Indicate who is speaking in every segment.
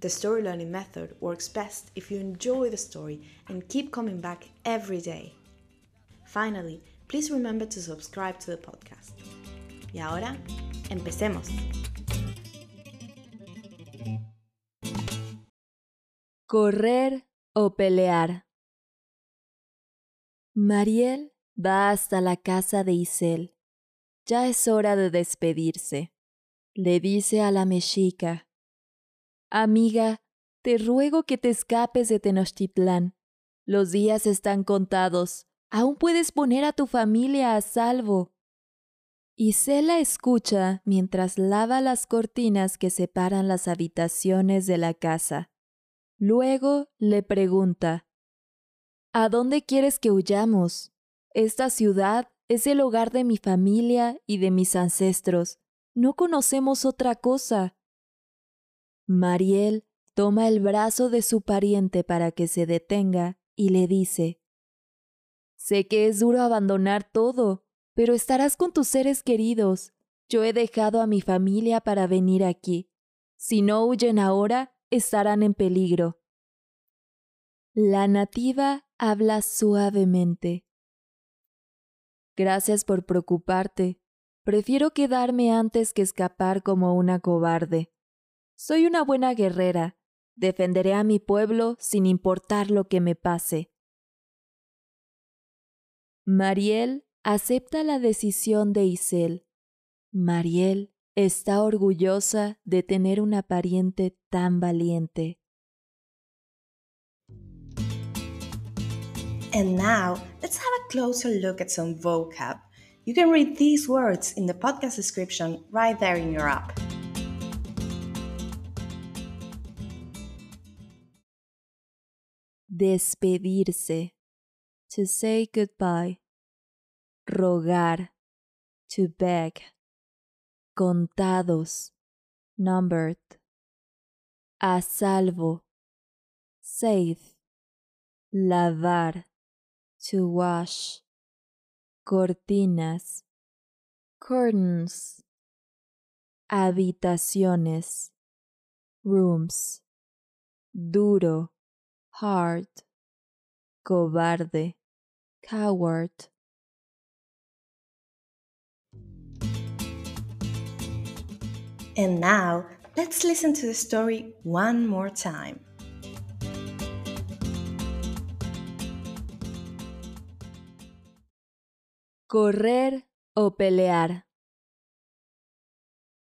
Speaker 1: the story learning method works best if you enjoy the story and keep coming back every day. Finally, please remember to subscribe to the podcast. Y ahora, empecemos.
Speaker 2: Correr o pelear. Mariel va hasta la casa de Isel. Ya es hora de despedirse. Le dice a la mexica. Amiga, te ruego que te escapes de Tenochtitlán. Los días están contados. Aún puedes poner a tu familia a salvo. Isel la escucha mientras lava las cortinas que separan las habitaciones de la casa. Luego le pregunta, ¿A dónde quieres que huyamos? Esta ciudad es el hogar de mi familia y de mis ancestros. No conocemos otra cosa. Mariel toma el brazo de su pariente para que se detenga y le dice, Sé que es duro abandonar todo, pero estarás con tus seres queridos. Yo he dejado a mi familia para venir aquí. Si no huyen ahora, estarán en peligro. La nativa habla suavemente. Gracias por preocuparte. Prefiero quedarme antes que escapar como una cobarde. Soy una buena guerrera. Defenderé a mi pueblo sin importar lo que me pase. Mariel acepta la decisión de Isel. Mariel está orgullosa de tener una pariente tan valiente.
Speaker 1: And now, let's have a closer look at some vocab. You can read these words in the podcast description right there in your app.
Speaker 2: Despedirse. To say goodbye. Rogar. To beg. Contados. Numbered. A salvo. Safe. Lavar. To wash. Cortinas. Curtains. Habitaciones. Rooms. Duro hard, cobarde, coward.
Speaker 1: And now, let's listen to the story one more time.
Speaker 2: Correr o pelear.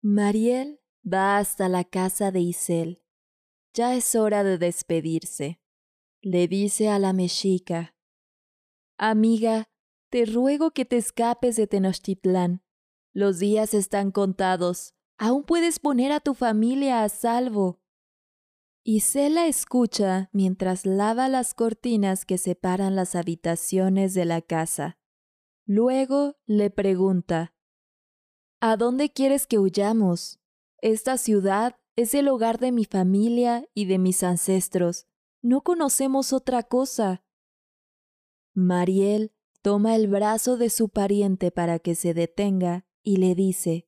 Speaker 2: Mariel va hasta la casa de Isel. Ya es hora de despedirse le dice a la mexica, Amiga, te ruego que te escapes de Tenochtitlán. Los días están contados. Aún puedes poner a tu familia a salvo. Y la escucha mientras lava las cortinas que separan las habitaciones de la casa. Luego le pregunta, ¿A dónde quieres que huyamos? Esta ciudad es el hogar de mi familia y de mis ancestros. No conocemos otra cosa. Mariel toma el brazo de su pariente para que se detenga y le dice,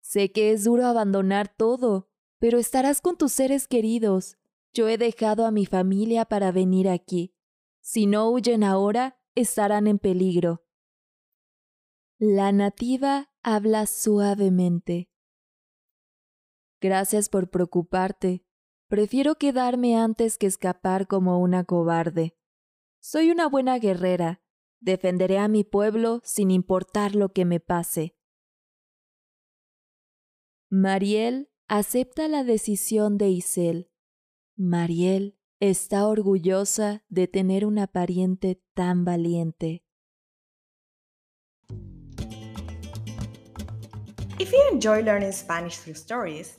Speaker 2: Sé que es duro abandonar todo, pero estarás con tus seres queridos. Yo he dejado a mi familia para venir aquí. Si no huyen ahora, estarán en peligro. La nativa habla suavemente. Gracias por preocuparte. Prefiero quedarme antes que escapar como una cobarde. Soy una buena guerrera. Defenderé a mi pueblo sin importar lo que me pase. Mariel acepta la decisión de Isel. Mariel está orgullosa de tener una pariente tan valiente.
Speaker 1: If you enjoy learning Spanish through stories,